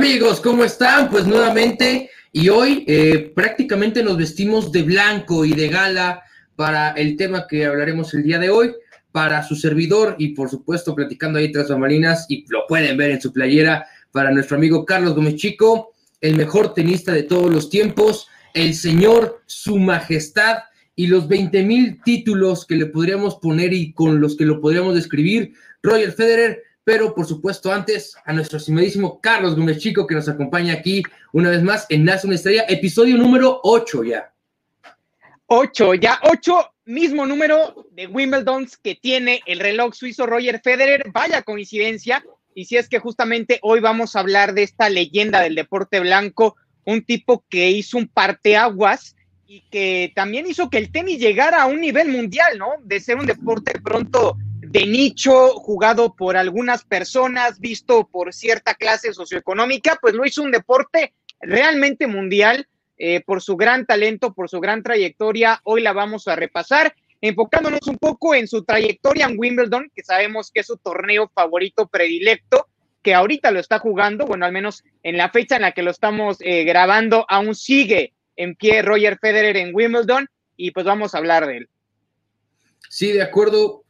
Amigos, ¿cómo están? Pues nuevamente, y hoy eh, prácticamente nos vestimos de blanco y de gala para el tema que hablaremos el día de hoy, para su servidor y por supuesto platicando ahí tras bambalinas, y lo pueden ver en su playera, para nuestro amigo Carlos Gómez Chico, el mejor tenista de todos los tiempos, el señor, su majestad y los 20 mil títulos que le podríamos poner y con los que lo podríamos describir, Roger Federer pero por supuesto antes a nuestro estimadísimo Carlos Gómez Chico que nos acompaña aquí una vez más en Nace una Estrella, episodio número 8 ya. 8, ya 8, mismo número de Wimbledon que tiene el reloj suizo Roger Federer, vaya coincidencia, y si es que justamente hoy vamos a hablar de esta leyenda del deporte blanco, un tipo que hizo un parteaguas y que también hizo que el tenis llegara a un nivel mundial, ¿no? De ser un deporte pronto de nicho, jugado por algunas personas, visto por cierta clase socioeconómica, pues lo hizo un deporte realmente mundial eh, por su gran talento, por su gran trayectoria. Hoy la vamos a repasar, enfocándonos un poco en su trayectoria en Wimbledon, que sabemos que es su torneo favorito predilecto, que ahorita lo está jugando, bueno, al menos en la fecha en la que lo estamos eh, grabando, aún sigue en pie Roger Federer en Wimbledon y pues vamos a hablar de él. Sí, de acuerdo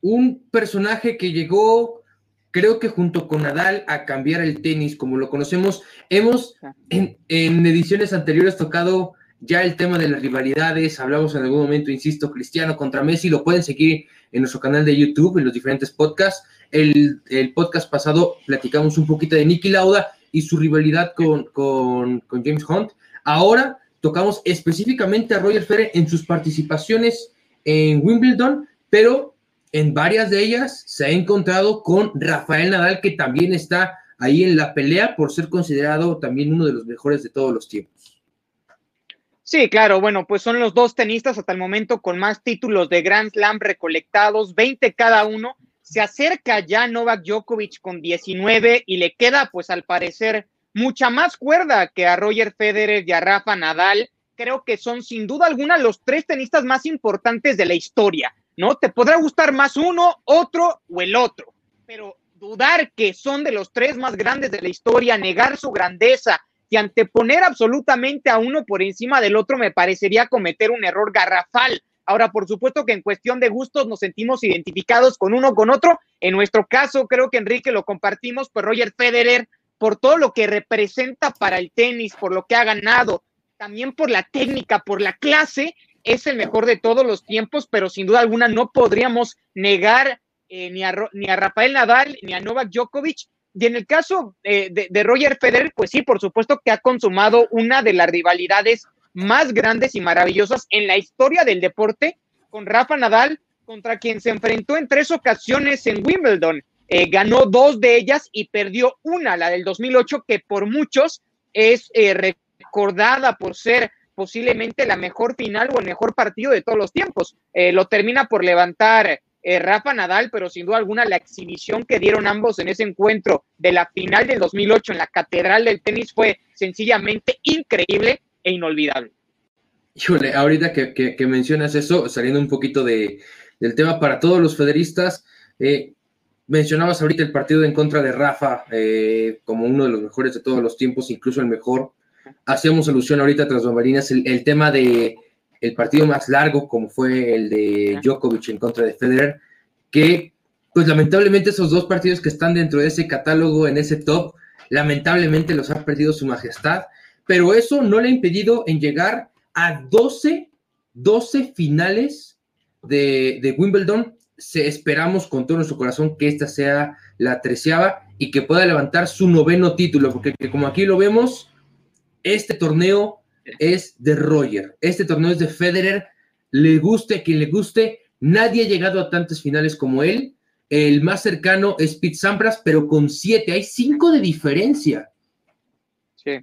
un personaje que llegó, creo que junto con Nadal, a cambiar el tenis como lo conocemos. Hemos en, ediciones anteriores tocado ya el tema de las rivalidades, hablamos en algún momento, insisto, Cristiano contra Messi, lo pueden seguir en nuestro canal de YouTube, en los diferentes podcasts. El, podcast pasado platicamos un poquito de Nicky Lauda y su rivalidad con, con, con James Hunt. Ahora tocamos específicamente a Roger Federer en sus participaciones en Wimbledon, pero en varias de ellas se ha encontrado con Rafael Nadal, que también está ahí en la pelea por ser considerado también uno de los mejores de todos los tiempos. Sí, claro, bueno, pues son los dos tenistas hasta el momento con más títulos de Grand Slam recolectados, 20 cada uno. Se acerca ya Novak Djokovic con 19 y le queda, pues al parecer, mucha más cuerda que a Roger Federer y a Rafa Nadal. Creo que son sin duda alguna los tres tenistas más importantes de la historia. ¿No? Te podrá gustar más uno, otro o el otro, pero dudar que son de los tres más grandes de la historia, negar su grandeza y anteponer absolutamente a uno por encima del otro me parecería cometer un error garrafal. Ahora, por supuesto que en cuestión de gustos nos sentimos identificados con uno con otro. En nuestro caso, creo que Enrique lo compartimos, pues Roger Federer, por todo lo que representa para el tenis, por lo que ha ganado, también por la técnica, por la clase es el mejor de todos los tiempos, pero sin duda alguna no podríamos negar eh, ni, a, ni a Rafael Nadal ni a Novak Djokovic. Y en el caso eh, de, Roger Federer, pues sí, por supuesto que ha consumado una de las rivalidades más grandes y maravillosas en la historia del deporte con Rafa Nadal, contra quien se enfrentó en tres ocasiones en Wimbledon. Eh, ganó dos de ellas y perdió una, la del 2008, que por muchos es recordada por ser posiblemente la mejor final o el mejor partido de todos los tiempos. Eh, lo termina por levantar eh, Rafa Nadal, pero sin duda alguna la exhibición que dieron ambos en ese encuentro de la final del 2008 en la Catedral del Tenis fue sencillamente increíble e inolvidable. Híjole, ahorita que, mencionas eso, saliendo un poquito de, del tema para todos los federistas, eh, mencionabas ahorita el partido en contra de Rafa como uno de los mejores de todos los tiempos, incluso el mejor hacíamos alusión ahorita tras bambalinas el, el, tema de el partido más largo como fue el de Djokovic en contra de Federer, que pues lamentablemente esos dos partidos que están dentro de ese catálogo, en ese top, lamentablemente los ha perdido su majestad, pero eso no le ha impedido en llegar a 12, 12 finales de, de Wimbledon. Se, esperamos con todo nuestro corazón que esta sea la treceava y que pueda levantar su noveno título, porque como aquí lo vemos, este torneo es de Roger, este torneo es de Federer, le guste a quien le guste, nadie ha llegado a tantas finales como él, el más cercano es Pete Sampras, pero con siete, hay cinco de diferencia. Sí.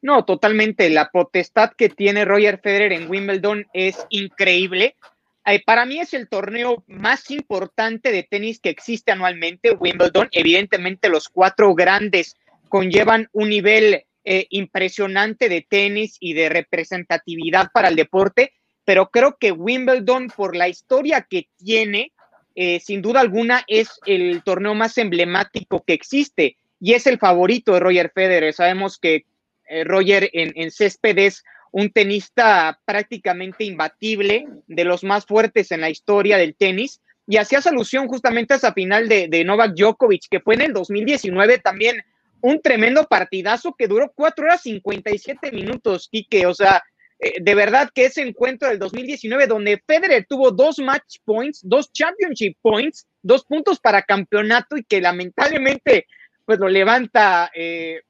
No, totalmente. La potestad que tiene Roger Federer en Wimbledon es increíble. Eh, para mí es el torneo más importante de tenis que existe anualmente, Wimbledon. Evidentemente los cuatro grandes conllevan un nivel eh, impresionante de tenis y de representatividad para el deporte, pero creo que Wimbledon, por la historia que tiene, eh, sin duda alguna es el torneo más emblemático que existe. y es el favorito de Roger Federer. Sabemos que eh, Roger en, césped es un tenista prácticamente imbatible, de los más fuertes en la historia del tenis, y hacías alusión justamente a esa final de, de Novak Djokovic, que fue en el 2019 también un tremendo partidazo que duró cuatro horas 57 minutos, Quique, o sea, eh, de verdad que ese encuentro del 2019 donde Federer tuvo dos match points, dos championship points, dos puntos para campeonato y que lamentablemente pues lo levanta eh,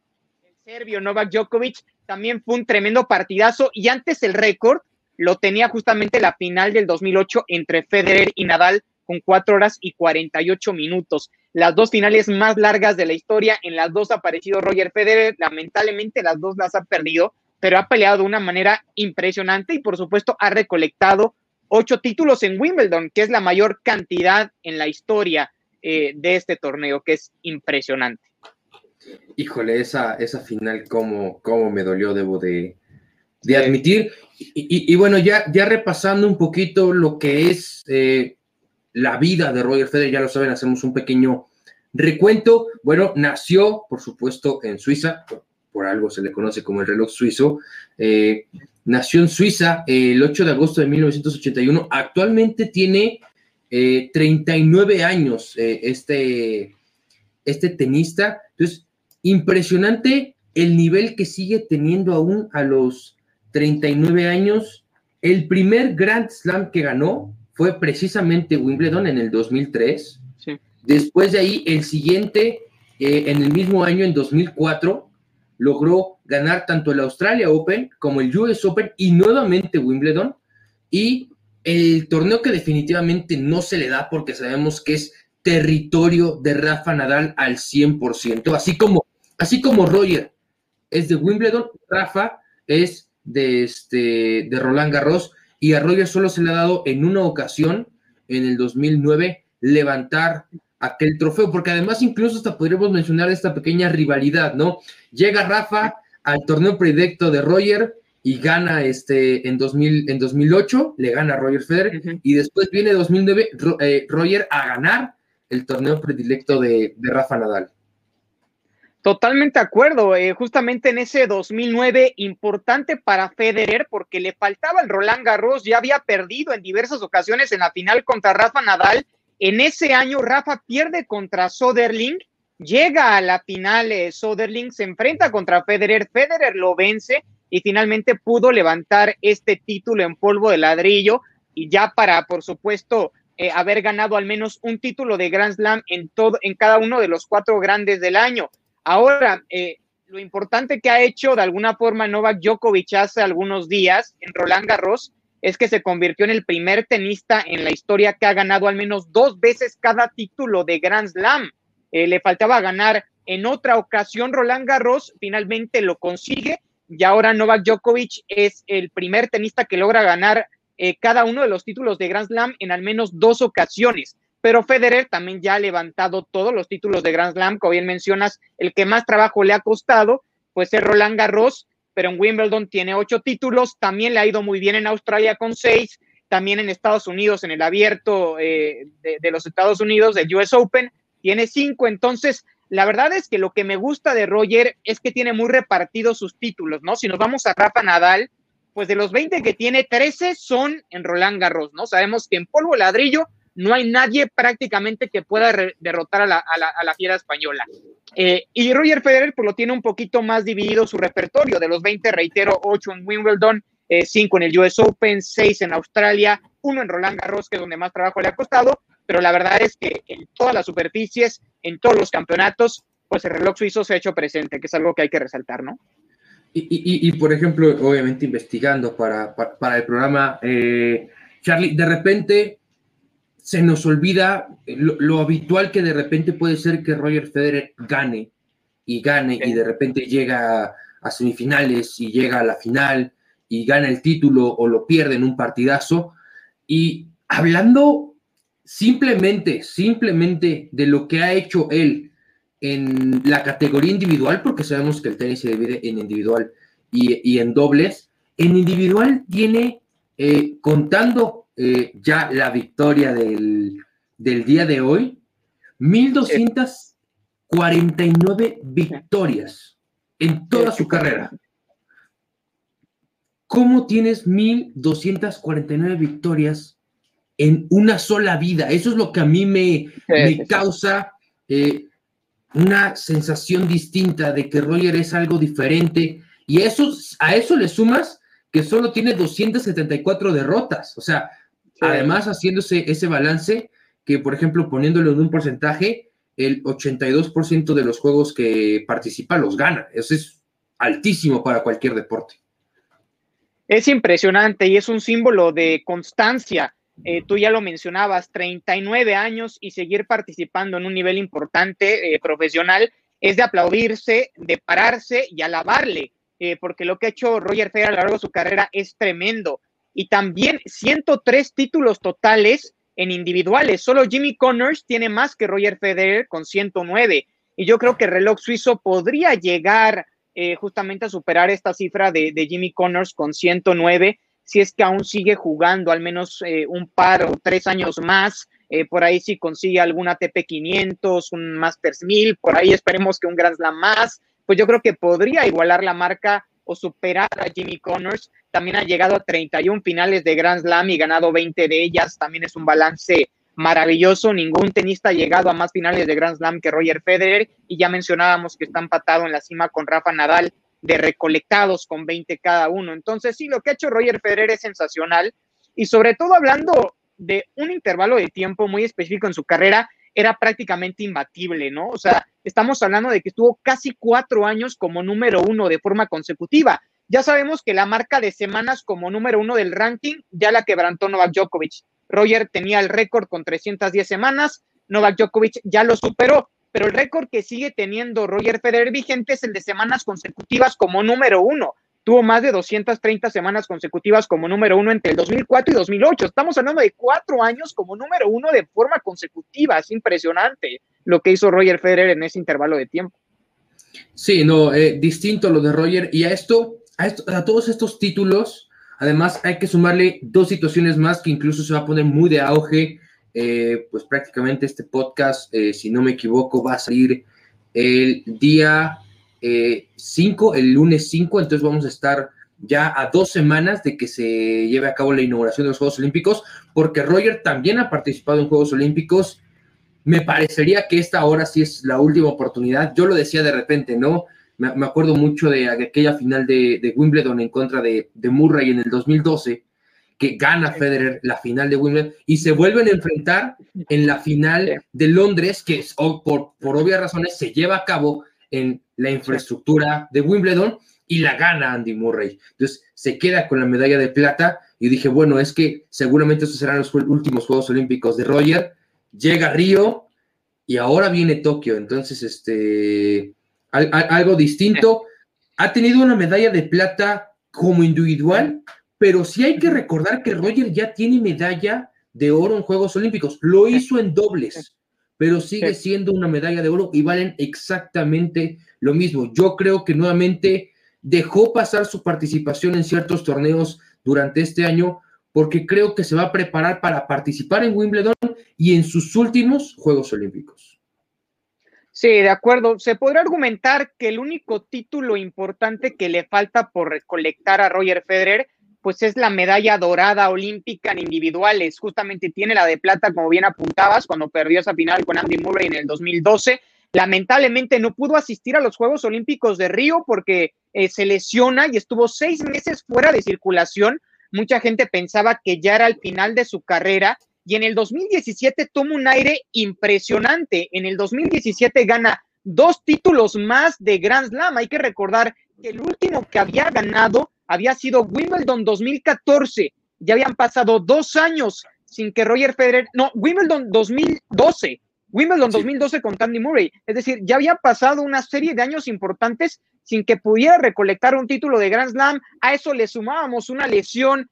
el serbio Novak Djokovic, también fue un tremendo partidazo y antes el récord lo tenía justamente la final del 2008 entre Federer y Nadal con cuatro horas y 48 minutos. Las dos finales más largas de la historia, en las dos ha aparecido Roger Federer, lamentablemente las dos las ha perdido, pero ha peleado de una manera impresionante y por supuesto ha recolectado ocho títulos en Wimbledon, que es la mayor cantidad en la historia eh, de este torneo, que es impresionante. Híjole, esa, esa final, cómo, cómo me dolió, debo de, admitir. Y, bueno, ya, ya repasando un poquito lo que es eh, la vida de Roger Federer, ya lo saben, hacemos un pequeño recuento. Bueno, nació, por supuesto, en Suiza, por algo se le conoce como el reloj suizo. Eh, nació en Suiza el 8 de agosto de 1981. Actualmente tiene 39 eh, años este, este tenista. Entonces, Impresionante el nivel que sigue teniendo aún a los 39 años. El primer Grand Slam que ganó fue precisamente Wimbledon en el 2003. Después de ahí, el siguiente, eh, en el mismo año, en 2004, logró ganar tanto el Australia Open como el US Open y nuevamente Wimbledon. Y el torneo que definitivamente no se le da porque sabemos que es territorio de Rafa Nadal al 100%, así como Así como Roger es de Wimbledon, Rafa es de, este, de Roland Garros y a Roger solo se le ha dado en una ocasión, en el 2009, levantar aquel trofeo, porque además incluso hasta podríamos mencionar esta pequeña rivalidad, ¿no? Llega Rafa al torneo predilecto de Roger y gana este en, 2000, en 2008, le gana a Roger Federer, y después viene 2009 eh, Roger a ganar el torneo predilecto de, de Rafa Nadal. Totalmente de acuerdo. Eh, justamente en ese 2009, importante para Federer porque le faltaba el Roland Garros, ya había perdido en diversas ocasiones en la final contra Rafa Nadal. En ese año, Rafa pierde contra Soderling, llega a la final, eh, Soderling se enfrenta contra Federer, Federer lo vence y finalmente pudo levantar este título en polvo de ladrillo y ya para, por supuesto, eh, haber ganado al menos un título de Grand Slam en, todo, en cada uno de los cuatro grandes del año. Ahora, eh, lo importante que ha hecho de alguna forma Novak Djokovic hace algunos días en Roland Garros es que se convirtió en el primer tenista en la historia que ha ganado al menos dos veces cada título de Grand Slam. Eh, le faltaba ganar en otra ocasión Roland Garros, finalmente lo consigue y ahora Novak Djokovic es el primer tenista que logra ganar eh, cada uno de los títulos de Grand Slam en al menos dos ocasiones pero Federer también ya ha levantado todos los títulos de Grand Slam, como bien mencionas, el que más trabajo le ha costado, pues es Roland Garros, pero en Wimbledon tiene ocho títulos, también le ha ido muy bien en Australia con seis, también en Estados Unidos, en el abierto eh, de, los Estados Unidos, del US Open, tiene cinco, entonces la verdad es que lo que me gusta de Roger es que tiene muy repartidos sus títulos, ¿no? Si nos vamos a Rafa Nadal, pues de los 20 que tiene, 13 son en Roland Garros, ¿no? Sabemos que en polvo ladrillo no hay nadie prácticamente que pueda derrotar a la, fiera española. Eh, y Roger Federer pues lo tiene un poquito más dividido su repertorio, de los 20, reitero, 8 en Wimbledon, 5 eh, en el US Open, 6 en Australia, 1 en Roland Garros, que es donde más trabajo le ha costado, pero la verdad es que en todas las superficies, en todos los campeonatos, pues el reloj suizo se ha hecho presente, que es algo que hay que resaltar, ¿no? Y, por ejemplo, obviamente investigando para, para, el programa, eh, Charlie, de repente se nos olvida lo, habitual que de repente puede ser que Roger Federer gane y gane y de repente llega a, semifinales y llega a la final y gana el título o lo pierde en un partidazo. Y hablando simplemente, simplemente de lo que ha hecho él en la categoría individual, porque sabemos que el tenis se divide en individual y, en dobles, en individual tiene, eh, contando eh, ya la victoria del, día de hoy, 1200, 49 victorias en toda su carrera. ¿Cómo tienes 1.249 victorias en una sola vida? Eso es lo que a mí me, causa eh, una sensación distinta de que Roger es algo diferente. Y eso, a eso le sumas que solo tiene 274 derrotas. O sea, además haciéndose ese balance, que por ejemplo poniéndolo en un porcentaje, el 82% de los juegos que participa los gana. Eso es altísimo para cualquier deporte. Es impresionante y es un símbolo de constancia. Eh, tú ya lo mencionabas, 39 años y seguir participando en un nivel importante eh, profesional es de aplaudirse, de pararse y alabarle, eh, porque lo que ha hecho Roger Federer a lo largo de su carrera es tremendo. Y también 103 títulos totales en individuales. Solo Jimmy Connors tiene más que Roger Federer con 109. Y yo creo que el reloj suizo podría llegar eh, justamente a superar esta cifra de, Jimmy Connors con 109, si es que aún sigue jugando al menos eh, un par o tres años más. Eh, por ahí si consigue algún ATP 500, un Masters 1000, por ahí esperemos que un Grand Slam más, pues yo creo que podría igualar la marca o superar a Jimmy Connors. También ha llegado a 31 finales de Grand Slam y ganado 20 de ellas. También es un balance maravilloso. Ningún tenista ha llegado a más finales de Grand Slam que Roger Federer y ya mencionábamos que está empatado en la cima con Rafa Nadal de recolectados con 20 cada uno. Entonces, sí, lo que ha hecho Roger Federer es sensacional y sobre todo hablando de un intervalo de tiempo muy específico en su carrera, era prácticamente imbatible, ¿no? O sea, estamos hablando de que estuvo casi cuatro años como número uno de forma consecutiva. Ya sabemos que la marca de semanas como número uno del ranking ya la quebrantó Novak Djokovic. Roger tenía el récord con 310 semanas, Novak Djokovic ya lo superó, pero el récord que sigue teniendo Roger Federer vigente es el de semanas consecutivas como número uno. Tuvo más de 230 semanas consecutivas como número uno entre el 2004 y 2008. Estamos hablando de cuatro años como número uno de forma consecutiva. Es impresionante lo que hizo Roger Federer en ese intervalo de tiempo. Sí, no, eh, distinto lo de Roger. Y a esto, a, esto, a todos estos títulos, Además, hay que sumarle dos situaciones más que incluso se va a poner muy de auge. Eh, pues prácticamente este podcast, eh, si no me equivoco, va a salir el día 5, eh, el lunes 5, entonces vamos a estar ya a dos semanas de que se lleve a cabo la inauguración de los Juegos Olímpicos, porque Roger también ha participado en Juegos Olímpicos. Me parecería que esta ahora sí es la última oportunidad. Yo lo decía de repente, ¿no? me, acuerdo mucho de, aquella final de, Wimbledon en contra de, Murray en el 2012, que gana Federer la final de Wimbledon y se vuelven a enfrentar en la final de Londres, que por, por obvias razones se lleva a cabo en la infraestructura de Wimbledon y la gana Andy Murray. Entonces se queda con la medalla de plata y dije, bueno, es que seguramente esos serán los últimos Juegos Olímpicos de Roger. Llega Río y ahora viene Tokio. Entonces, este, algo distinto. Ha tenido una medalla de plata como individual, pero sí hay que recordar que Roger ya tiene medalla de oro en Juegos Olímpicos. Lo hizo en dobles, pero sigue siendo una medalla de oro y valen exactamente lo mismo. Yo creo que nuevamente dejó pasar su participación en ciertos torneos durante este año porque creo que se va a preparar para participar en Wimbledon y en sus últimos Juegos Olímpicos. Sí, de acuerdo. Se podrá argumentar que el único título importante que le falta por recolectar a Roger Federer, pues es la medalla dorada olímpica en individuales. Justamente tiene la de plata, como bien apuntabas, cuando perdió esa final con Andy Murray en el 2012. Lamentablemente no pudo asistir a los Juegos Olímpicos de Río porque eh, se lesiona y estuvo seis meses fuera de circulación. Mucha gente pensaba que ya era el final de su carrera y en el 2017 toma un aire impresionante. En el 2017 gana dos títulos más de Grand Slam. Hay que recordar que el último que había ganado había sido Wimbledon 2014. Ya habían pasado dos años sin que Roger Federer, no, Wimbledon 2012, Wimbledon 2012 con Tandy Murray. Es decir, ya había pasado una serie de años importantes sin que pudiera recolectar un título de Grand Slam. A eso le sumábamos una lesión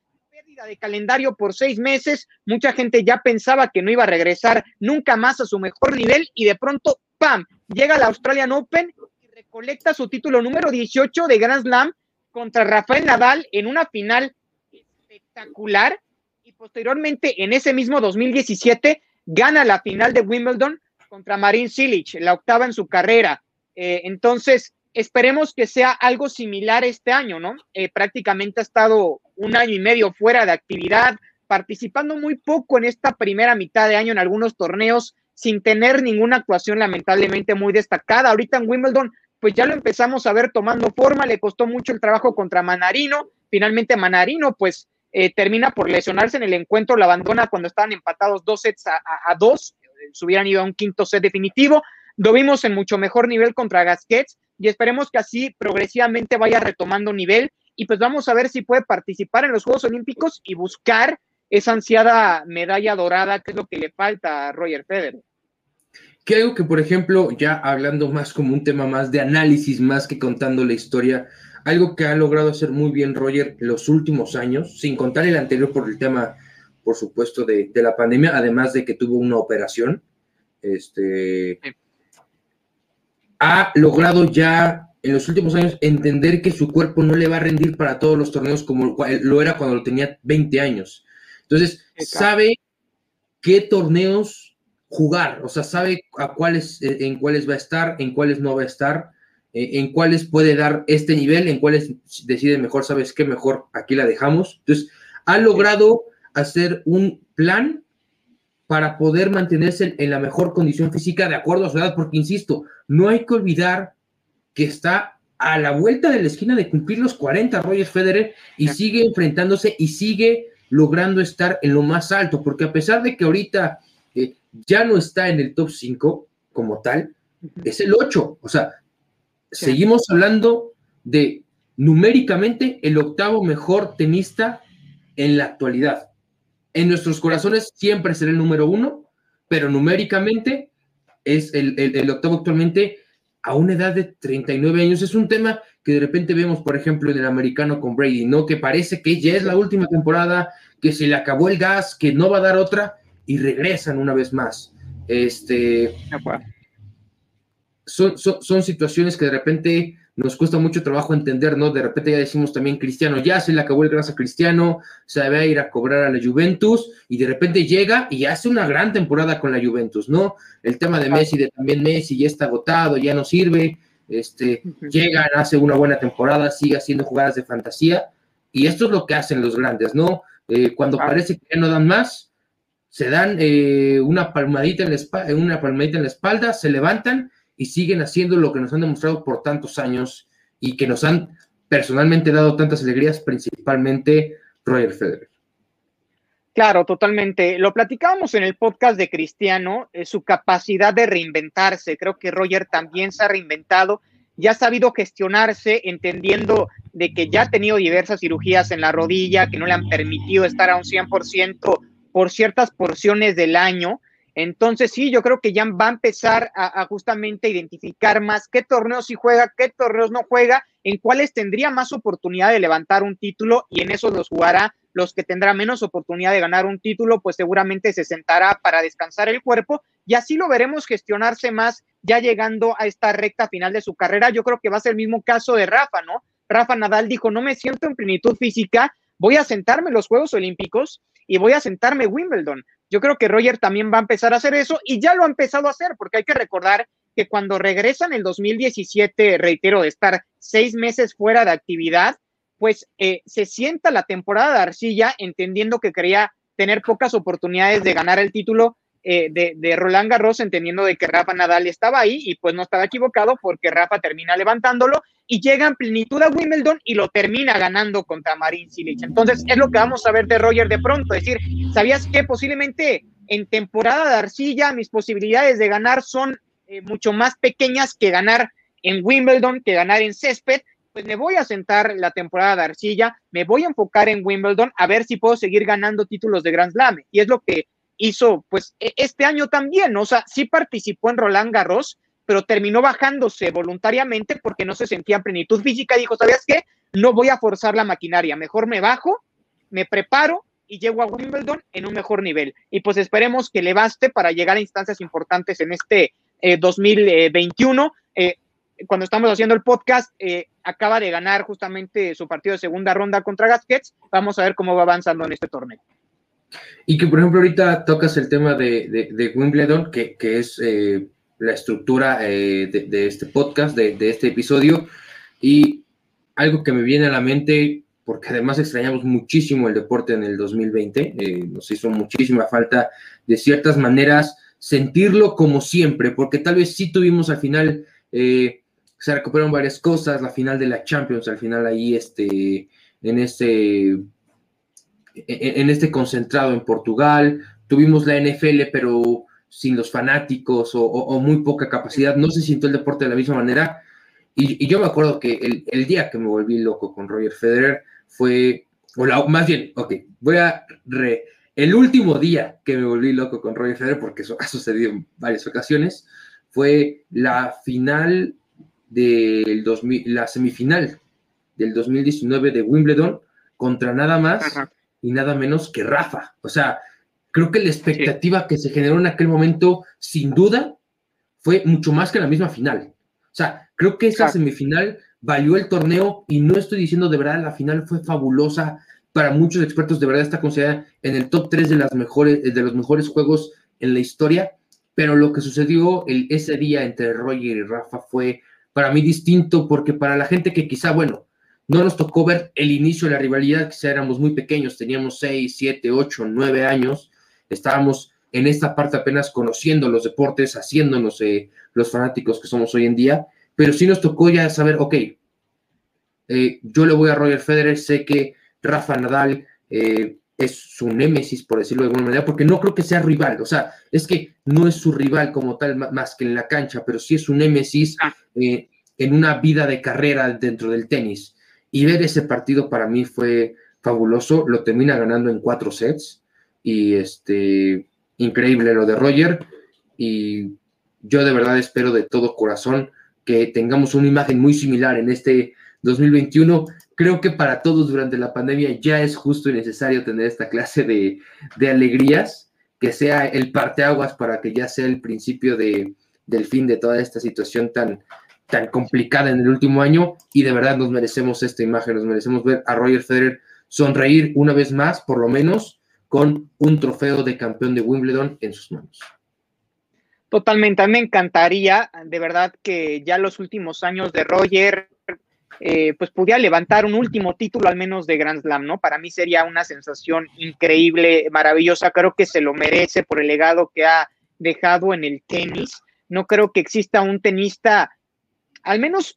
de calendario por seis meses, mucha gente ya pensaba que no iba a regresar nunca más a su mejor nivel y de pronto, ¡pam!, llega la Australian Open y recolecta su título número 18 de Grand Slam contra Rafael Nadal en una final espectacular y posteriormente en ese mismo 2017 gana la final de Wimbledon contra Marin Cilic, la octava en su carrera. Eh, entonces, esperemos que sea algo similar este año, ¿no? Eh, prácticamente ha estado un año y medio fuera de actividad, participando muy poco en esta primera mitad de año en algunos torneos, sin tener ninguna actuación lamentablemente muy destacada. Ahorita en Wimbledon, pues ya lo empezamos a ver tomando forma, le costó mucho el trabajo contra Manarino, finalmente Manarino pues eh, termina por lesionarse en el encuentro, la abandona cuando estaban empatados dos sets a, dos, se hubieran ido a un quinto set definitivo, lo vimos en mucho mejor nivel contra Gasquets y esperemos que así progresivamente vaya retomando nivel y pues vamos a ver si puede participar en los Juegos Olímpicos y buscar esa ansiada medalla dorada, que es lo que le falta a Roger Federer. Que algo que, por ejemplo, ya hablando más como un tema más de análisis, más que contando la historia, algo que ha logrado hacer muy bien Roger los últimos años, sin contar el anterior por el tema, por supuesto, de, la pandemia, además de que tuvo una operación, este, ha logrado ya en los últimos años entender que su cuerpo no le va a rendir para todos los torneos como lo era cuando lo tenía 20 años. Entonces, sabe qué torneos jugar, o sea, sabe a cuáles, eh, en cuáles va a estar, en cuáles no va a estar, eh, en cuáles puede dar este nivel, en cuáles decide mejor, sabes qué mejor, aquí la dejamos. Entonces, ha logrado hacer un plan para poder mantenerse en la mejor condición física de acuerdo a su edad, porque insisto, no hay que olvidar que está a la vuelta de la esquina de cumplir los 40 Roger Federer y sigue enfrentándose y sigue logrando estar en lo más alto, porque a pesar de que ahorita eh, ya no está en el top 5 como tal, es el 8, o sea, seguimos hablando de numéricamente el octavo mejor tenista en la actualidad. En nuestros corazones siempre será el número uno, pero numéricamente es el, el octavo actualmente a una edad de 39 años. Es un tema que de repente vemos, por ejemplo, en el americano con Brady, ¿no? Que parece que ya es la última temporada, que se le acabó el gas, que no va a dar otra, y regresan una vez más. Este. Son, son, son situaciones que de repente nos cuesta mucho trabajo entender, ¿no? De repente ya decimos también Cristiano, ya se le acabó el gas a Cristiano, se va a ir a cobrar a la Juventus y de repente llega y hace una gran temporada con la Juventus, ¿no? El tema de Messi, de también Messi ya está agotado, ya no sirve, este, llega, hace una buena temporada, sigue haciendo jugadas de fantasía y esto es lo que hacen los grandes, ¿no? Eh, cuando parece que ya no dan más, se dan eh, una palmadita en la una palmadita en la espalda, se levantan y siguen haciendo lo que nos han demostrado por tantos años y que nos han personalmente dado tantas alegrías, principalmente Roger Federer. Claro, totalmente. Lo platicábamos en el podcast de Cristiano, eh, su capacidad de reinventarse. Creo que Roger también se ha reinventado y ha sabido gestionarse, entendiendo de que ya ha tenido diversas cirugías en la rodilla que no le han permitido estar a un 100% por ciertas porciones del año. Entonces, sí, yo creo que ya va a empezar a, justamente identificar más qué torneos sí juega, qué torneos no juega, en cuáles tendría más oportunidad de levantar un título y en eso los jugará. Los que tendrá menos oportunidad de ganar un título, pues seguramente se sentará para descansar el cuerpo y así lo veremos gestionarse más ya llegando a esta recta final de su carrera. Yo creo que va a ser el mismo caso de Rafa, ¿no? Rafa Nadal dijo, no me siento en plenitud física, voy a sentarme en los Juegos Olímpicos y voy a sentarme Wimbledon. Yo creo que Roger también va a empezar a hacer eso y ya lo ha empezado a hacer, porque hay que recordar que cuando regresa en el 2017, reitero, de estar seis meses fuera de actividad, pues eh, se sienta la temporada de Arcilla entendiendo que quería tener pocas oportunidades de ganar el título eh, de, Roland Garros, entendiendo de que Rafa Nadal estaba ahí y pues no estaba equivocado porque Rafa termina levantándolo y llega en plenitud a Wimbledon y lo termina ganando contra Marin Cilic. Entonces es lo que vamos a ver de Roger de pronto, es decir, ¿sabías que posiblemente en temporada de arcilla mis posibilidades de ganar son eh, mucho más pequeñas que ganar en Wimbledon, que ganar en césped? Pues me voy a sentar la temporada de arcilla, me voy a enfocar en Wimbledon a ver si puedo seguir ganando títulos de Grand Slam. Y es lo que hizo pues e, este año también, o sea, sí participó en Roland Garros, pero terminó bajándose voluntariamente porque no se sentía en plenitud física. Dijo, ¿sabías qué? No voy a forzar la maquinaria, mejor me bajo, me preparo y llego a Wimbledon en un mejor nivel. Y pues esperemos que le baste para llegar a instancias importantes en este 2021. Eh, eh, cuando estamos haciendo el podcast, eh, acaba de ganar justamente su partido de segunda ronda contra Gasquets. Vamos a ver cómo va avanzando en este torneo. Y que, por ejemplo, ahorita tocas el tema de, Wimbledon, que, es eh, la estructura eh, de, este podcast, de, este episodio, y algo que me viene a la mente, porque además extrañamos muchísimo el deporte en el 2020, eh, nos hizo muchísima falta de ciertas maneras sentirlo como siempre, porque tal vez sí tuvimos al final, se recuperaron varias cosas, la final de la Champions, al final ahí este, en este en este concentrado en Portugal, tuvimos la NFL, pero sin los fanáticos o, muy poca capacidad, no se sintió el deporte de la misma manera. Y, yo me acuerdo que el, día que me volví loco con Roger Federer fue, o más bien, ok, voy a re, el último día que me volví loco con Roger Federer, porque eso ha sucedido en varias ocasiones, fue la final del 2000, la semifinal del 2019 de Wimbledon contra nada más y nada menos que Rafa. O sea, creo que la expectativa que se generó en aquel momento, sin duda, fue mucho más que la misma final. O sea, creo que esa semifinal valió el torneo y no estoy diciendo de verdad, la final fue fabulosa. Para muchos expertos, de verdad está considerada en el top 3 de, las mejores, de los mejores juegos en la historia. Pero lo que sucedió el, ese día entre Roger y Rafa fue para mí distinto, porque para la gente que quizá, bueno, no nos tocó ver el inicio de la rivalidad, que éramos muy pequeños, teníamos 6, 7, 8, 9 años, estábamos en esta parte apenas conociendo los deportes, haciéndonos eh, los fanáticos que somos hoy en día, pero sí nos tocó ya saber, ok, eh, yo le voy a Roger Federer, sé que Rafa Nadal eh, es su némesis, por decirlo de alguna manera, porque no creo que sea rival, o sea, es que no es su rival como tal más que en la cancha, pero sí es su némesis ah. en una vida de carrera dentro del tenis. Y ver ese partido para mí fue fabuloso. Lo termina ganando en cuatro sets. Y este, increíble lo de Roger. Y yo de verdad espero de todo corazón que tengamos una imagen muy similar en este 2021. Creo que para todos durante la pandemia ya es justo y necesario tener esta clase de, de alegrías, que sea el parteaguas para que ya sea el principio de, del fin de toda esta situación tan, tan complicada en el último año y de verdad nos merecemos esta imagen, nos merecemos ver a Roger Federer sonreír una vez más, por lo menos, con un trofeo de campeón de Wimbledon en sus manos. Totalmente, a mí me encantaría, de verdad, que ya los últimos años de Roger, eh, pues pudiera levantar un último título al menos de Grand Slam, ¿no? Para mí sería una sensación increíble, maravillosa, creo que se lo merece por el legado que ha dejado en el tenis. No creo que exista un tenista al menos,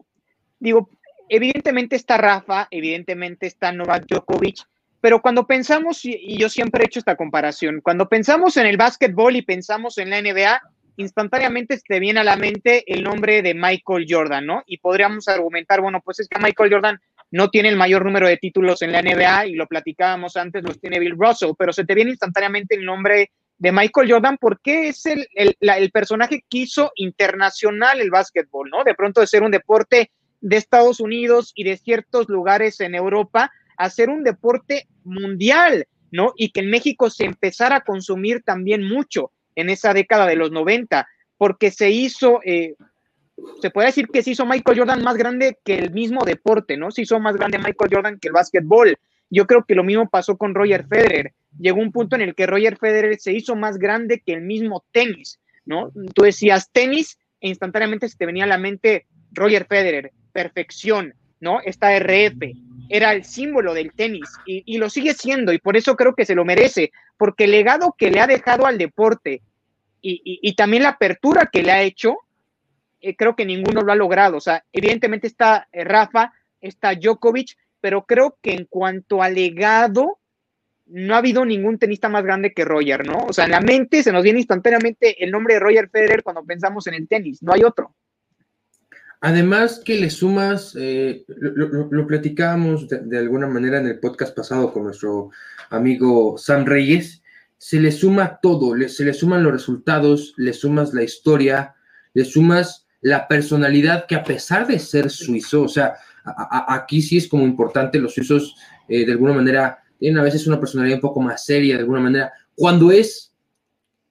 digo, evidentemente está Rafa, evidentemente está Novak Djokovic, pero cuando pensamos, y yo siempre he hecho esta comparación, cuando pensamos en el básquetbol y pensamos en la NBA, instantáneamente te viene a la mente el nombre de Michael Jordan, ¿no? Y podríamos argumentar, bueno, pues es que Michael Jordan no tiene el mayor número de títulos en la NBA y lo platicábamos antes, los tiene Bill Russell, pero se te viene instantáneamente el nombre de Michael Jordan porque es el, el, personaje que hizo internacional el básquetbol, ¿no? De pronto de ser un deporte de Estados Unidos y de ciertos lugares en Europa a ser un deporte mundial, ¿no? Y que en México se empezara a consumir también mucho en esa década de los 90, porque se hizo, eh, se puede decir que se hizo Michael Jordan más grande que el mismo deporte, ¿no? Se hizo más grande Michael Jordan que el básquetbol. Yo creo que lo mismo pasó con Roger Federer. Llegó un punto en el que Roger Federer se hizo más grande que el mismo tenis, ¿no? Tú decías tenis e instantáneamente se te venía a la mente Roger Federer, perfección, ¿no? Esta RF era el símbolo del tenis y, lo sigue siendo y por eso creo que se lo merece, porque el legado que le ha dejado al deporte y, también la apertura que le ha hecho, eh, creo que ninguno lo ha logrado. O sea, evidentemente está eh, Rafa, está Djokovic, pero creo que en cuanto a legado, no ha habido ningún tenista más grande que Roger, ¿no? O sea, en la mente se nos viene instantáneamente el nombre de Roger Federer cuando pensamos en el tenis, no hay otro. Además que le sumas, eh, lo, platicábamos de, alguna manera en el podcast pasado con nuestro amigo Sam Reyes, se le suma todo, se le suman los resultados, le sumas la historia, le sumas la personalidad que a pesar de ser suizo, o sea, aquí sí es como importante, los suizos eh, de alguna manera tienen a veces una personalidad un poco más seria, de alguna manera, cuando es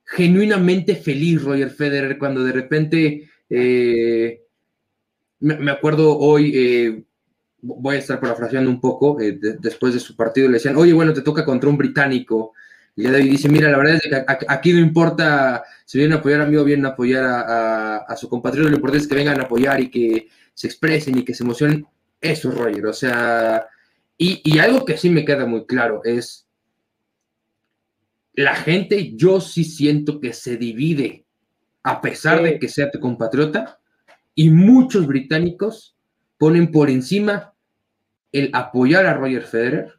genuinamente feliz Roger Federer, cuando de repente, eh, me, acuerdo hoy, eh, voy a estar parafraseando un poco, después de su partido le decían, oye, bueno, te toca contra un británico, de hoy dice, mira, la verdad es que aquí no importa si vienen a apoyar a mí o vienen a apoyar a, su compatriota, lo importante es que vengan a apoyar y que se expresen y que se emocionen. Eso es Roger, o sea, y, y algo que sí me queda muy claro es, la gente, yo sí siento que se divide, a pesar de que sea tu compatriota, y muchos británicos ponen por encima el apoyar a Roger Federer,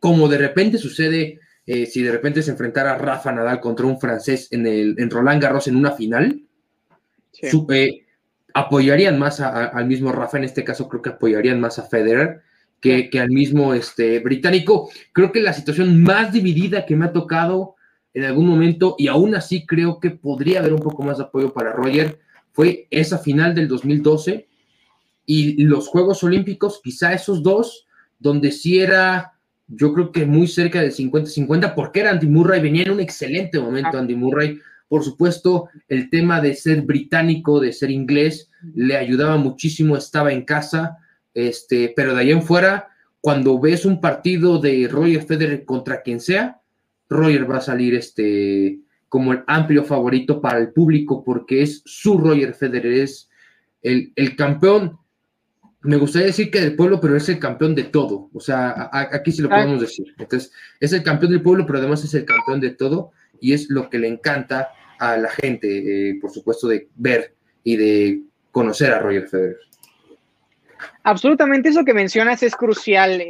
como de repente sucede eh, si de repente se enfrentara Rafa Nadal contra un francés en, el, en Roland Garros en una final, eh, apoyarían más al mismo Rafa, en este caso creo que apoyarían más a Federer que, al mismo este, británico. Creo que la situación más dividida que me ha tocado en algún momento, y aún así creo que podría haber un poco más de apoyo para Roger, fue esa final del 2012 y los Juegos Olímpicos, quizá esos dos, donde sí era yo creo que muy cerca del 50-50, porque era Andy Murray, venía en un excelente momento Andy Murray. Por supuesto, el tema de ser británico, de ser inglés, le ayudaba muchísimo, estaba en casa, este, pero de ahí en fuera, cuando ves un partido de Roger Federer contra quien sea, Roger va a salir este, como el amplio favorito para el público, porque es su Roger Federer, es el, el campeón me gustaría decir que del pueblo, pero es el campeón de todo. O sea, aquí sí lo podemos decir. Entonces, es el campeón del pueblo, pero además es el campeón de todo y es lo que le encanta a la gente, eh, por supuesto, de ver y de conocer a Roger Federer. Absolutamente, eso que mencionas es crucial.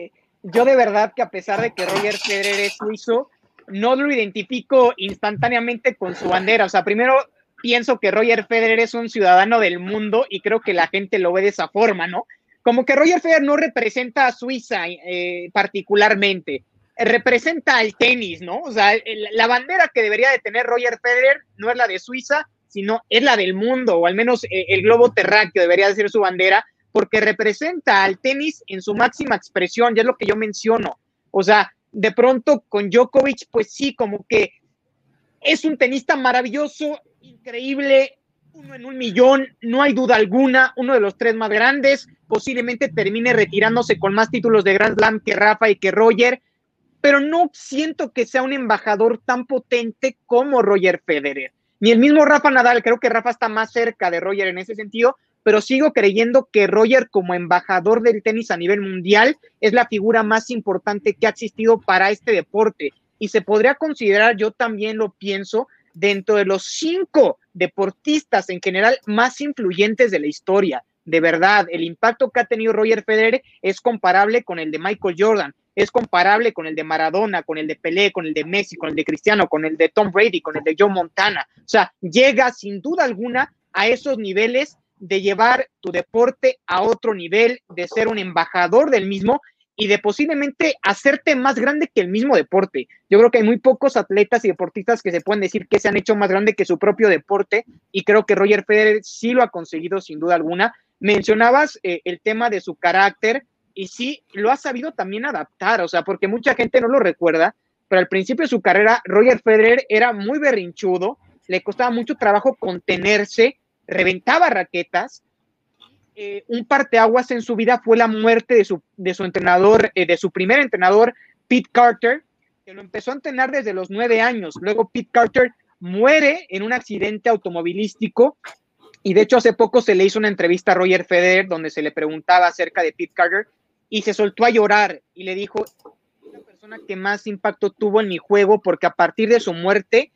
Yo de verdad que a pesar de que Roger Federer es suizo, no lo identifico instantáneamente con su bandera. O sea, primero pienso que Roger Federer es un ciudadano del mundo y creo que la gente lo ve de esa forma, ¿no? como que Roger Federer no representa a Suiza eh, particularmente, representa al tenis, ¿no? O sea, la bandera que debería de tener Roger Federer no es la de Suiza, sino es la del mundo, o al menos eh, el globo terráqueo debería de ser su bandera, porque representa al tenis en su máxima expresión, ya es lo que yo menciono. O sea, de pronto con Djokovic, pues sí, como que es un tenista maravilloso, increíble, uno en un millón, no hay duda alguna, uno de los tres más grandes, posiblemente termine retirándose con más títulos de Grand Slam que Rafa y que Roger, pero no siento que sea un embajador tan potente como Roger Federer. Ni el mismo Rafa Nadal, creo que Rafa está más cerca de Roger en ese sentido, pero sigo creyendo que Roger como embajador del tenis a nivel mundial es la figura más importante que ha existido para este deporte. Y se podría considerar, yo también lo pienso, dentro de los cinco deportistas en general más influyentes de la historia. De verdad, el impacto que ha tenido Roger Federer es comparable con el de Michael Jordan, es comparable con el de Maradona, con el de Pelé, con el de Messi, con el de Cristiano, con el de Tom Brady, con el de Joe Montana. O sea, llega sin duda alguna a esos niveles de llevar tu deporte a otro nivel, de ser un embajador del mismo y de posiblemente hacerte más grande que el mismo deporte. Yo creo que hay muy pocos atletas y deportistas que se pueden decir que se han hecho más grande que su propio deporte y creo que Roger Federer sí lo ha conseguido sin duda alguna. Mencionabas eh, el tema de su carácter y sí lo ha sabido también adaptar, o sea, porque mucha gente no lo recuerda, pero al principio de su carrera Roger Federer era muy berrinchudo, le costaba mucho trabajo contenerse, reventaba raquetas eh, un parteaguas en su vida fue la muerte de su, de su entrenador, eh, de su primer entrenador, Pete Carter, que lo empezó a entrenar desde los nueve años. Luego Pete Carter muere en un accidente automovilístico y de hecho hace poco se le hizo una entrevista a Roger Federer donde se le preguntaba acerca de Pete Carter y se soltó a llorar y le dijo, la persona que más impacto tuvo en mi juego porque a partir de su muerte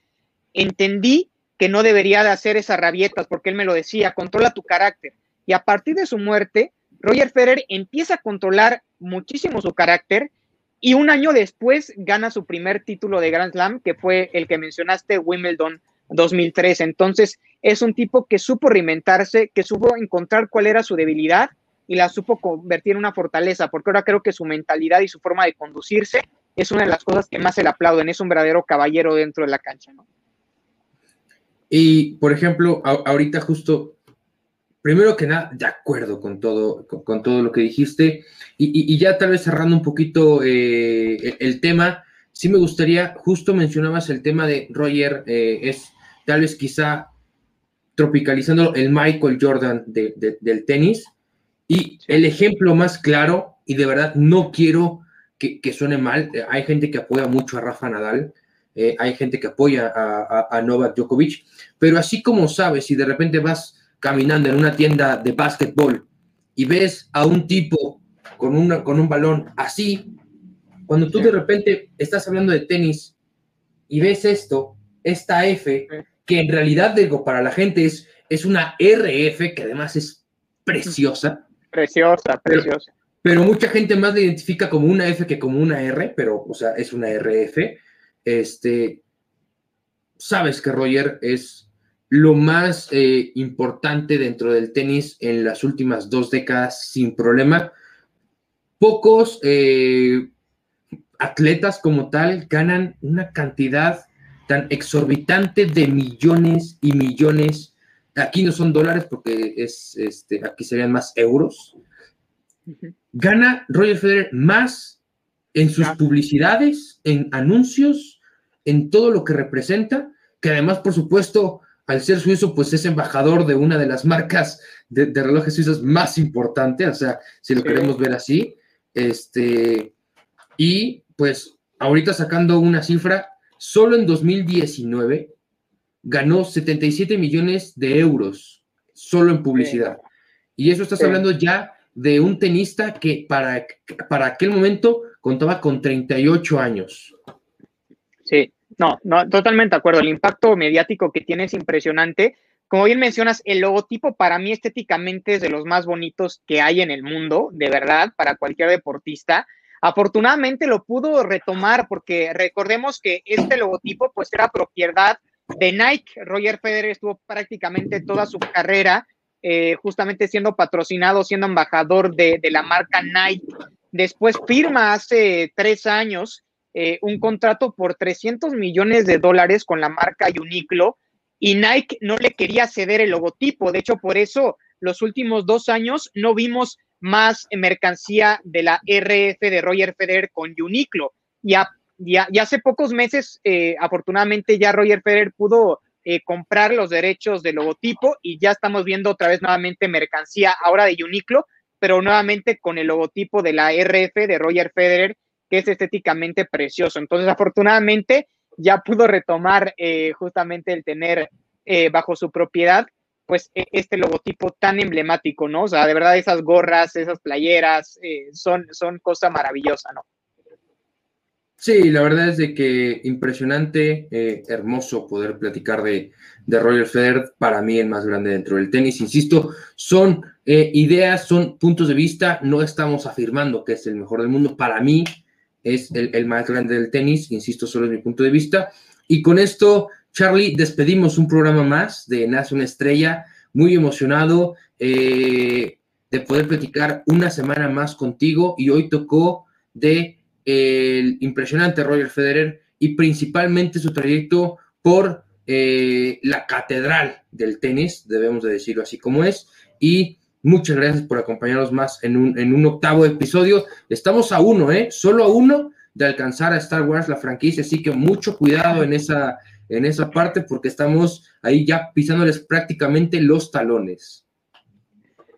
entendí que no debería de hacer esas rabietas porque él me lo decía, controla tu carácter y a partir de su muerte, Roger Federer empieza a controlar muchísimo su carácter y un año después gana su primer título de Grand Slam, que fue el que mencionaste, Wimbledon 2003. Entonces, es un tipo que supo reinventarse, que supo encontrar cuál era su debilidad y la supo convertir en una fortaleza, porque ahora creo que su mentalidad y su forma de conducirse es una de las cosas que más se le aplauden. Es un verdadero caballero dentro de la cancha, ¿no? Y, por ejemplo, ahorita justo primero que nada, de acuerdo con todo, con, todo lo que dijiste. Y, ya tal vez cerrando un poquito eh, el, tema, sí me gustaría, justo mencionabas el tema de Roger, eh, es tal vez quizá tropicalizando el Michael Jordan del tenis. Y el ejemplo más claro, y de verdad no quiero que, suene mal, hay gente que apoya mucho a Rafa Nadal. Eh, hay gente que apoya a, Novak Djokovic, pero así como sabes, si de repente vas caminando en una tienda de básquetbol y ves a un tipo con, una, con un balón así, cuando tú de repente estás hablando de tenis y ves esto, esta F, que en realidad digo, para la gente es, es una RF, que además es preciosa. Preciosa, preciosa. Pero, mucha gente más la identifica como una F que como una R, pero, o sea, es una RF. Este, sabes que Roger es lo más eh, importante dentro del tenis en las últimas dos décadas sin problema. Pocos eh, atletas como tal ganan una cantidad tan exorbitante de millones y millones. Aquí no son dólares porque es, este, aquí serían más euros. Gana Roger Federer más en sus publicidades, en anuncios, en todo lo que representa, que además, por supuesto, al ser suizo, pues es embajador de una de las marcas de, relojes suizos más importantes, o sea, si lo queremos ver así. Este, y pues ahorita sacando una cifra, solo en 2019 ganó 77 millones de euros solo en publicidad. Y eso estás hablando ya de un tenista que para, para aquel momento contaba con 38 años. Sí, no, no, totalmente de acuerdo. El impacto mediático que tiene es impresionante. Como bien mencionas, el logotipo para mí estéticamente es de los más bonitos que hay en el mundo, de verdad, para cualquier deportista. Afortunadamente lo pudo retomar porque recordemos que este logotipo pues era propiedad de Nike. Roger Federer estuvo prácticamente toda su carrera eh, justamente siendo patrocinado, siendo embajador de, la marca Nike. Después firma hace tres años eh, un contrato por 300 millones de dólares con la marca Uniqlo y Nike no le quería ceder el logotipo. De hecho, por eso los últimos dos años no vimos más mercancía de la RF de Roger Federer con Uniqlo. Y, hace pocos meses, eh, afortunadamente, ya Roger Federer pudo eh, comprar los derechos del logotipo y ya estamos viendo otra vez nuevamente mercancía ahora de Uniqlo, pero nuevamente con el logotipo de la RF de Roger Federer, que es estéticamente precioso. Entonces, afortunadamente, ya pudo retomar eh, justamente el tener bajo su propiedad pues e, este logotipo tan emblemático, ¿no? O sea, de verdad esas gorras, esas playeras, eh, son, son cosa maravillosa, ¿no? Sí, la verdad es de que impresionante, eh, hermoso poder platicar de, de, Roger Federer, para mí el más grande dentro del tenis. Insisto, son eh, ideas, son puntos de vista, no estamos afirmando que es el mejor del mundo, para mí es el, el más grande del tenis, insisto, solo es mi punto de vista. Y con esto Charlie, despedimos un programa más de Nace una Estrella, muy emocionado eh, de poder platicar una semana más contigo. Y hoy tocó de el impresionante Roger Federer y principalmente su trayecto por eh, la catedral del tenis, debemos de decirlo así como es, y muchas gracias por acompañarnos más en un, en un octavo episodio. Estamos a uno, ¿eh? Solo a uno de alcanzar a Star Wars la franquicia, así que mucho cuidado en esa en esa parte porque estamos ahí ya pisándoles prácticamente los talones.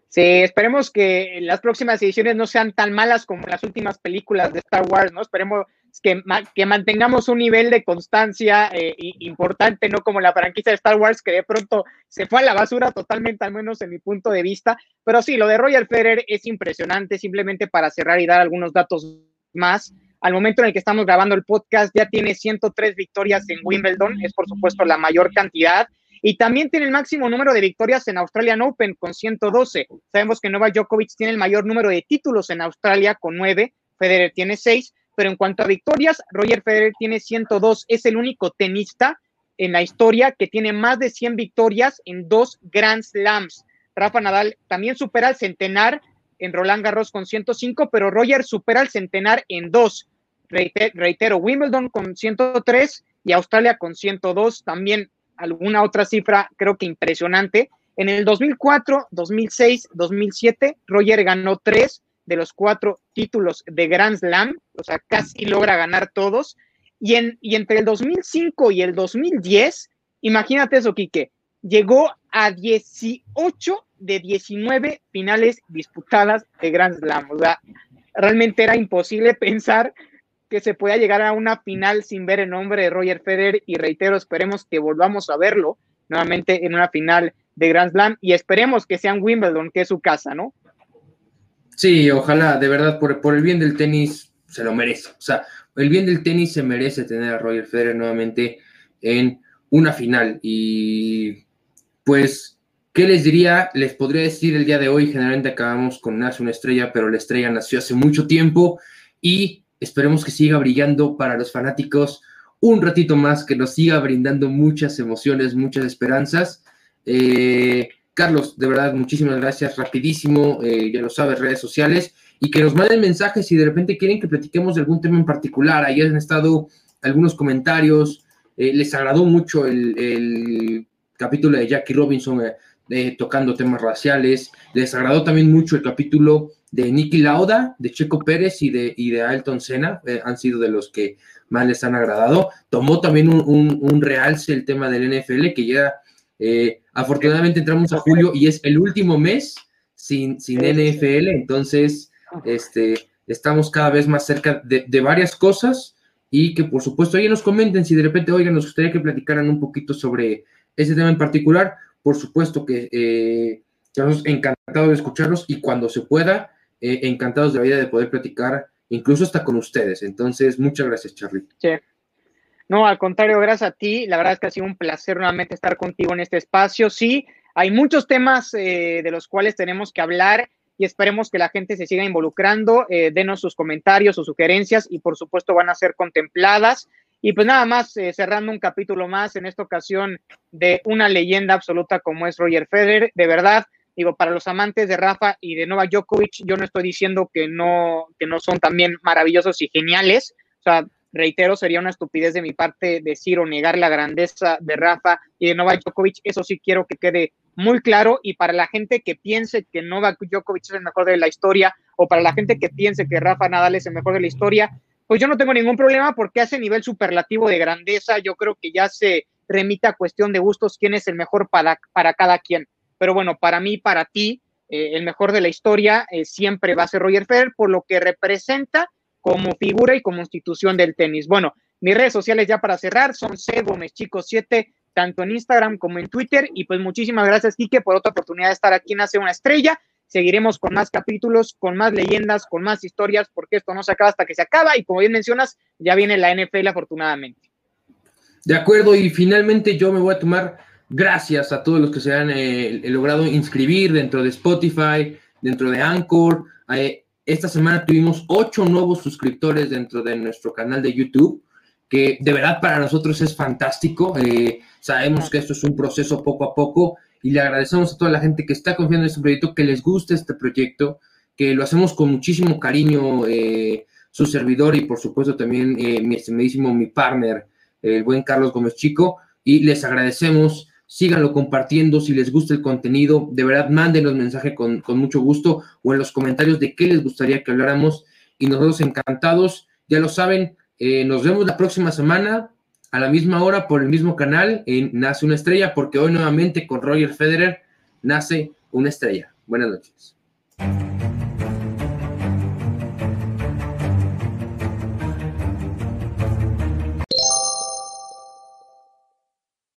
Sí, esperemos que las próximas ediciones no sean tan malas como las últimas películas de Star Wars, ¿no? Esperemos que, que mantengamos un nivel de constancia eh, importante, no como la franquicia de Star Wars que de pronto se fue a la basura totalmente, al menos en mi punto de vista. Pero sí, lo de Royal Federer es impresionante, simplemente para cerrar y dar algunos datos más. Al momento en el que estamos grabando el podcast, ya tiene 103 victorias en Wimbledon, es por supuesto la mayor cantidad. Y también tiene el máximo número de victorias en Australian Open con 112. Sabemos que Novak Djokovic tiene el mayor número de títulos en Australia con 9, Federer tiene 6, pero en cuanto a victorias, Roger Federer tiene 102. Es el único tenista en la historia que tiene más de 100 victorias en dos Grand Slams. Rafa Nadal también supera el centenar en Roland Garros con 105, pero Roger supera el centenar en dos reitero, Wimbledon con 103 y Australia con 102, también alguna otra cifra creo que impresionante. En el 2004, 2006, 2007, Roger ganó tres de los cuatro títulos de Grand Slam, o sea, casi logra ganar todos. Y, en, y entre el 2005 y el 2010, imagínate eso, Quique, llegó a 18 de 19 finales disputadas de Grand Slam. O sea, realmente era imposible pensar que se pueda llegar a una final sin ver el nombre de Roger Federer y reitero, esperemos que volvamos a verlo nuevamente en una final de Grand Slam y esperemos que sea en Wimbledon, que es su casa, ¿no? Sí, ojalá, de verdad, por, por el bien del tenis se lo merece. O sea, el bien del tenis se merece tener a Roger Federer nuevamente en una final. Y pues, ¿qué les diría? Les podría decir el día de hoy, generalmente acabamos con Nace una estrella, pero la estrella nació hace mucho tiempo y esperemos que siga brillando para los fanáticos un ratito más, que nos siga brindando muchas emociones, muchas esperanzas. Eh, Carlos, de verdad, muchísimas gracias, rapidísimo, eh, ya lo sabes, redes sociales, y que nos manden mensajes si de repente quieren que platiquemos de algún tema en particular. Ahí han estado algunos comentarios, eh, les agradó mucho el, capítulo de Jackie Robinson eh, tocando temas raciales, les agradó también mucho el capítulo de Nicky Lauda, de Checo Pérez y de, y de Ailton Senna, han sido de los que más les han agradado. Tomó también un, un realce el tema del NFL, que ya eh, afortunadamente entramos a julio y es el último mes sin, sin NFL, entonces este, estamos cada vez más cerca de, varias cosas y que por supuesto ahí nos comenten si de repente, oigan, nos gustaría que platicaran un poquito sobre ese tema en particular. Por supuesto que eh, estamos encantados de escucharlos y cuando se pueda, eh, encantados de la vida de poder platicar, incluso hasta con ustedes. Entonces, muchas gracias, Charlie. Sí. No, al contrario, gracias a ti. La verdad es que ha sido un placer nuevamente estar contigo en este espacio. Sí, hay muchos temas eh, de los cuales tenemos que hablar y esperemos que la gente se siga involucrando. Eh, denos sus comentarios, sus sugerencias y por supuesto van a ser contempladas. Y pues nada más, eh, cerrando un capítulo más en esta ocasión de una leyenda absoluta como es Roger Federer. De verdad, digo, para los amantes de Rafa y de Novak Djokovic, yo no estoy diciendo que no, que no son también maravillosos y geniales. O sea, reitero, sería una estupidez de mi parte decir o negar la grandeza de Rafa y de Novak Djokovic. Eso sí quiero que quede muy claro. Y para la gente que piense que Novak Djokovic es el mejor de la historia, o para la gente que piense que Rafa Nadal es el mejor de la historia, pues yo no tengo ningún problema porque a ese nivel superlativo de grandeza, yo creo que ya se remita a cuestión de gustos quién es el mejor para, para cada quien. Pero bueno, para mí, para ti, eh, el mejor de la historia eh, siempre va a ser Roger Federer por lo que representa como figura y como institución del tenis. Bueno, mis redes sociales ya para cerrar son C Gómez Chicos 7, tanto en Instagram como en Twitter. Y pues muchísimas gracias, Quique, por otra oportunidad de estar aquí en Hace una Estrella. Seguiremos con más capítulos, con más leyendas, con más historias, porque esto no se acaba hasta que se acaba. Y como bien mencionas, ya viene la NFL afortunadamente. De acuerdo, y finalmente yo me voy a tomar gracias a todos los que se han eh, logrado inscribir dentro de Spotify, dentro de Anchor. Eh, esta semana tuvimos ocho nuevos suscriptores dentro de nuestro canal de YouTube, que de verdad para nosotros es fantástico. Eh, sabemos que esto es un proceso poco a poco y le agradecemos a toda la gente que está confiando en este proyecto, que les guste este proyecto, que lo hacemos con muchísimo cariño, eh, su servidor y por supuesto también eh, mi estimadísimo, mi partner, el buen Carlos Gómez Chico, y les agradecemos síganlo compartiendo si les gusta el contenido, de verdad mándenos mensaje con, con mucho gusto o en los comentarios de qué les gustaría que habláramos y nosotros encantados, ya lo saben, eh, nos vemos la próxima semana a la misma hora por el mismo canal en Nace una estrella, porque hoy nuevamente con Roger Federer nace una estrella. Buenas noches.